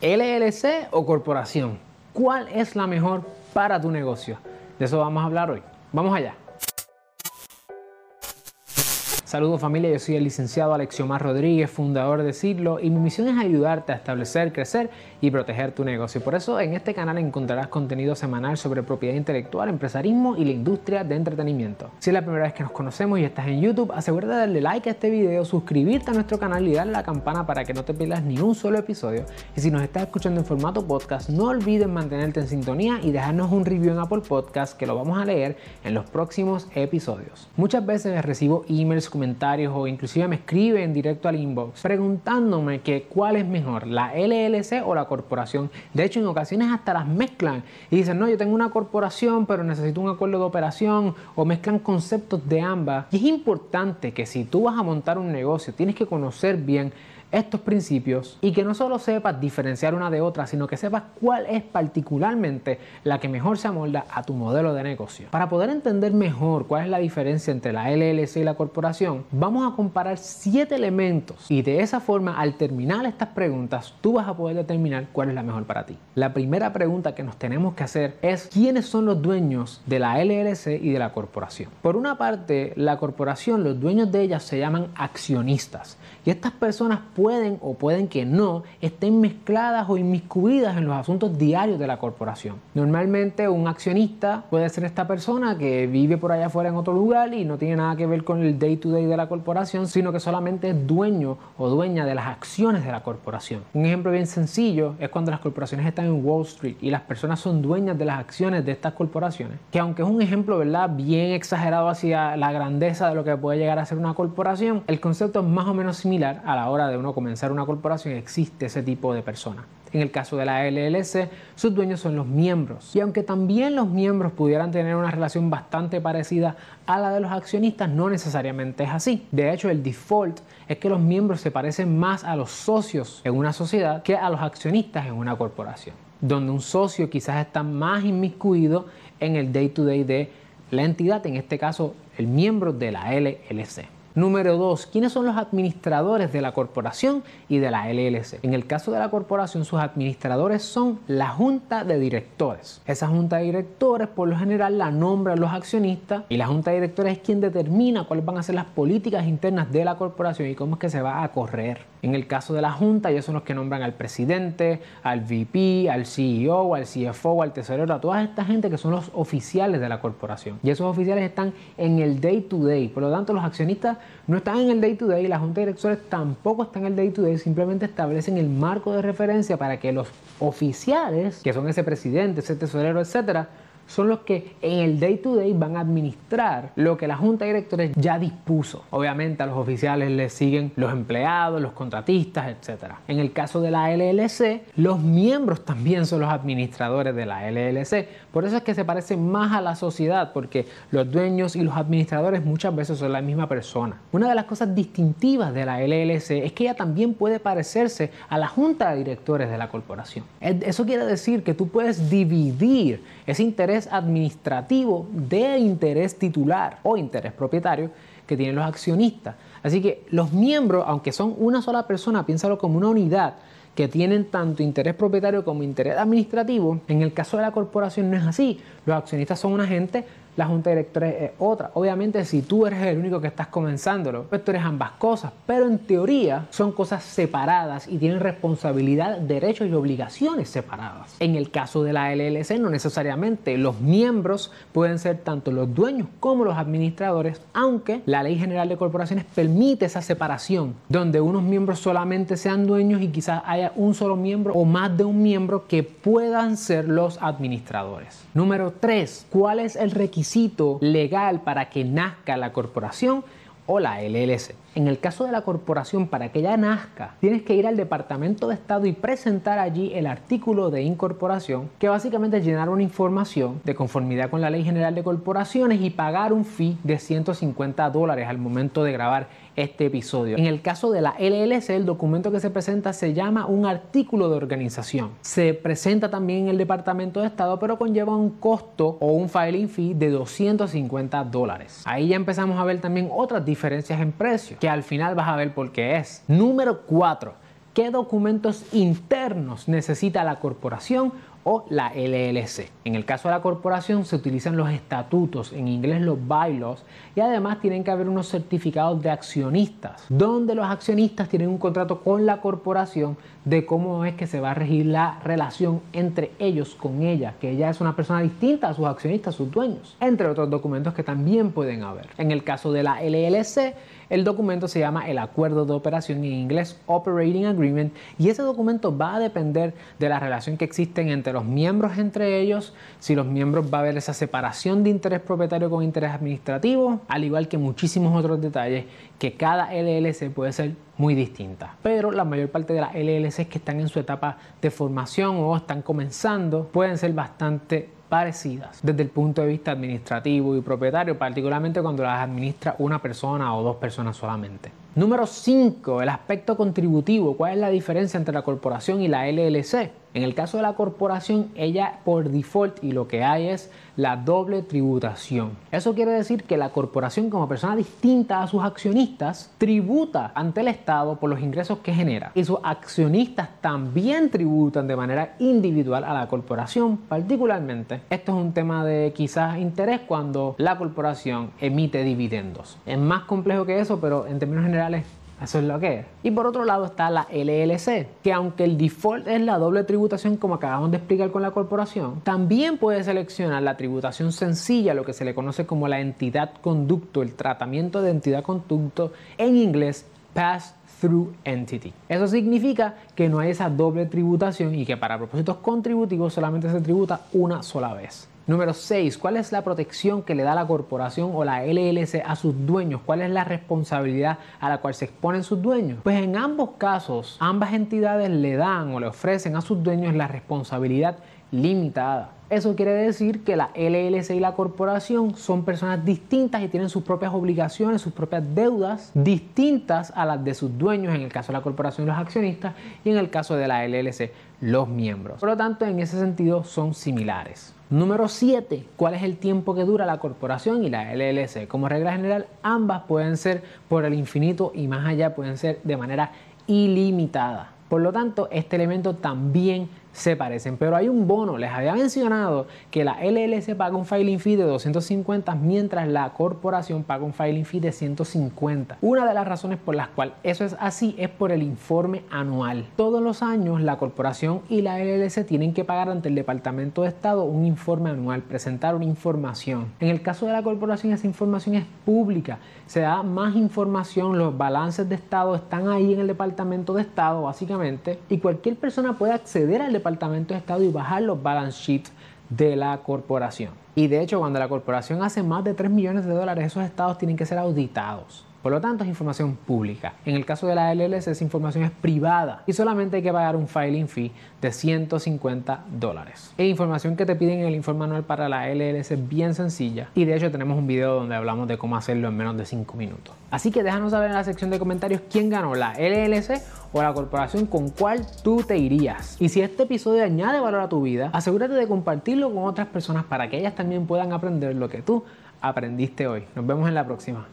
LLC o corporación, ¿cuál es la mejor para tu negocio? De eso vamos a hablar hoy. Vamos allá. Saludos familia, yo soy el licenciado Alexiomar Rodríguez, fundador de Siglo, y mi misión es ayudarte a establecer, crecer y proteger tu negocio. Por eso en este canal encontrarás contenido semanal sobre propiedad intelectual, empresarismo y la industria de entretenimiento. Si es la primera vez que nos conocemos y estás en YouTube, asegúrate de darle like a este video, suscribirte a nuestro canal y darle a la campana para que no te pierdas ni un solo episodio. Y si nos estás escuchando en formato podcast, no olvides mantenerte en sintonía y dejarnos un review en Apple Podcast que lo vamos a leer en los próximos episodios. Muchas veces recibo emails comentarios o inclusive me escriben directo al inbox preguntándome que cuál es mejor, la LLC o la corporación. De hecho, en ocasiones hasta las mezclan y dicen, no, yo tengo una corporación, pero necesito un acuerdo de operación o mezclan conceptos de ambas. Y es importante que si tú vas a montar un negocio, tienes que conocer bien estos principios y que no solo sepas diferenciar una de otra, sino que sepas cuál es particularmente la que mejor se amolda a tu modelo de negocio. Para poder entender mejor cuál es la diferencia entre la LLC y la corporación, vamos a comparar siete elementos y de esa forma al terminar estas preguntas tú vas a poder determinar cuál es la mejor para ti. La primera pregunta que nos tenemos que hacer es quiénes son los dueños de la LLC y de la corporación. Por una parte, la corporación, los dueños de ella se llaman accionistas y estas personas pueden o pueden que no estén mezcladas o inmiscuidas en los asuntos diarios de la corporación. Normalmente un accionista puede ser esta persona que vive por allá afuera en otro lugar y no tiene nada que ver con el day to day de la corporación, sino que solamente es dueño o dueña de las acciones de la corporación. Un ejemplo bien sencillo es cuando las corporaciones están en Wall Street y las personas son dueñas de las acciones de estas corporaciones, que aunque es un ejemplo, ¿verdad?, bien exagerado hacia la grandeza de lo que puede llegar a ser una corporación, el concepto es más o menos similar a la hora de una comenzar una corporación existe ese tipo de persona. En el caso de la LLC, sus dueños son los miembros. Y aunque también los miembros pudieran tener una relación bastante parecida a la de los accionistas, no necesariamente es así. De hecho, el default es que los miembros se parecen más a los socios en una sociedad que a los accionistas en una corporación, donde un socio quizás está más inmiscuido en el day to day de la entidad, en este caso el miembro de la LLC. Número dos, ¿quiénes son los administradores de la corporación y de la LLC? En el caso de la corporación, sus administradores son la junta de directores. Esa junta de directores, por lo general, la nombran los accionistas y la junta de directores es quien determina cuáles van a ser las políticas internas de la corporación y cómo es que se va a correr. En el caso de la junta, ellos son los que nombran al presidente, al VP, al CEO, al CFO, al tesorero, a toda esta gente que son los oficiales de la corporación. Y esos oficiales están en el day to day. Por lo tanto, los accionistas no están en el day to day, la junta de directores tampoco está en el day to day, simplemente establecen el marco de referencia para que los oficiales, que son ese presidente, ese tesorero, etcétera, son los que en el day to day van a administrar lo que la junta de directores ya dispuso. Obviamente a los oficiales les siguen los empleados, los contratistas, etc. En el caso de la LLC, los miembros también son los administradores de la LLC. Por eso es que se parece más a la sociedad, porque los dueños y los administradores muchas veces son la misma persona. Una de las cosas distintivas de la LLC es que ella también puede parecerse a la junta de directores de la corporación. Eso quiere decir que tú puedes dividir ese interés administrativo de interés titular o interés propietario que tienen los accionistas. Así que los miembros, aunque son una sola persona, piénsalo como una unidad que tienen tanto interés propietario como interés administrativo. En el caso de la corporación no es así. Los accionistas son una gente la junta de directores es otra. Obviamente, si tú eres el único que estás comenzándolo, pues tú eres ambas cosas, pero en teoría son cosas separadas y tienen responsabilidad, derechos y obligaciones separadas. En el caso de la LLC, no necesariamente los miembros pueden ser tanto los dueños como los administradores, aunque la Ley General de Corporaciones permite esa separación, donde unos miembros solamente sean dueños y quizás haya un solo miembro o más de un miembro que puedan ser los administradores. Número 3. ¿Cuál es el requisito? Legal para que nazca la corporación o la LLC. En el caso de la corporación, para que ella nazca, tienes que ir al Departamento de Estado y presentar allí el artículo de incorporación, que básicamente es llenar una información de conformidad con la Ley General de Corporaciones y pagar un fee de 150 dólares al momento de grabar este episodio. En el caso de la LLC, el documento que se presenta se llama un artículo de organización. Se presenta también en el Departamento de Estado, pero conlleva un costo o un filing fee de 250 dólares. Ahí ya empezamos a ver también otras diferencias en precio, que al final vas a ver por qué es. Número 4 qué documentos internos necesita la corporación o la LLC. En el caso de la corporación se utilizan los estatutos, en inglés los bylaws, y además tienen que haber unos certificados de accionistas, donde los accionistas tienen un contrato con la corporación de cómo es que se va a regir la relación entre ellos con ella, que ella es una persona distinta a sus accionistas, sus dueños, entre otros documentos que también pueden haber. En el caso de la LLC, el documento se llama el acuerdo de operación en inglés Operating Agreement y ese documento va a depender de la relación que existen entre los miembros entre ellos, si los miembros va a haber esa separación de interés propietario con interés administrativo, al igual que muchísimos otros detalles que cada LLC puede ser muy distinta. Pero la mayor parte de las LLCs que están en su etapa de formación o están comenzando pueden ser bastante parecidas desde el punto de vista administrativo y propietario, particularmente cuando las administra una persona o dos personas solamente. Número 5, el aspecto contributivo. ¿Cuál es la diferencia entre la corporación y la LLC? En el caso de la corporación, ella por default y lo que hay es la doble tributación. Eso quiere decir que la corporación como persona distinta a sus accionistas tributa ante el Estado por los ingresos que genera y sus accionistas también tributan de manera individual a la corporación. Particularmente, esto es un tema de quizás interés cuando la corporación emite dividendos. Es más complejo que eso, pero en términos generales eso es lo que es. Y por otro lado está la LLC, que aunque el default es la doble tributación como acabamos de explicar con la corporación, también puede seleccionar la tributación sencilla, lo que se le conoce como la entidad conducto, el tratamiento de entidad conducto en inglés Pass Through Entity. Eso significa que no hay esa doble tributación y que para propósitos contributivos solamente se tributa una sola vez. Número 6. ¿Cuál es la protección que le da la corporación o la LLC a sus dueños? ¿Cuál es la responsabilidad a la cual se exponen sus dueños? Pues en ambos casos, ambas entidades le dan o le ofrecen a sus dueños la responsabilidad limitada. Eso quiere decir que la LLC y la corporación son personas distintas y tienen sus propias obligaciones, sus propias deudas distintas a las de sus dueños, en el caso de la corporación los accionistas y en el caso de la LLC los miembros. Por lo tanto, en ese sentido son similares. Número 7. ¿Cuál es el tiempo que dura la corporación y la LLC? Como regla general, ambas pueden ser por el infinito y más allá pueden ser de manera ilimitada. Por lo tanto, este elemento también se parecen, pero hay un bono. Les había mencionado que la LLC paga un filing fee de 250 mientras la corporación paga un filing fee de 150. Una de las razones por las cuales eso es así es por el informe anual. Todos los años la corporación y la LLC tienen que pagar ante el Departamento de Estado un informe anual, presentar una información. En el caso de la corporación esa información es pública, se da más información, los balances de Estado están ahí en el Departamento de Estado básicamente y cualquier persona puede acceder al Departamento de Estado y bajar los balance sheets de la corporación. Y de hecho, cuando la corporación hace más de 3 millones de dólares, esos estados tienen que ser auditados. Por lo tanto, es información pública. En el caso de la LLC, esa información es privada y solamente hay que pagar un filing fee de 150 dólares. La información que te piden en el informe anual para la LLC es bien sencilla y de hecho tenemos un video donde hablamos de cómo hacerlo en menos de 5 minutos. Así que déjanos saber en la sección de comentarios quién ganó, la LLC o la corporación con cuál tú te irías. Y si este episodio añade valor a tu vida, asegúrate de compartirlo con otras personas para que ellas también puedan aprender lo que tú aprendiste hoy. Nos vemos en la próxima.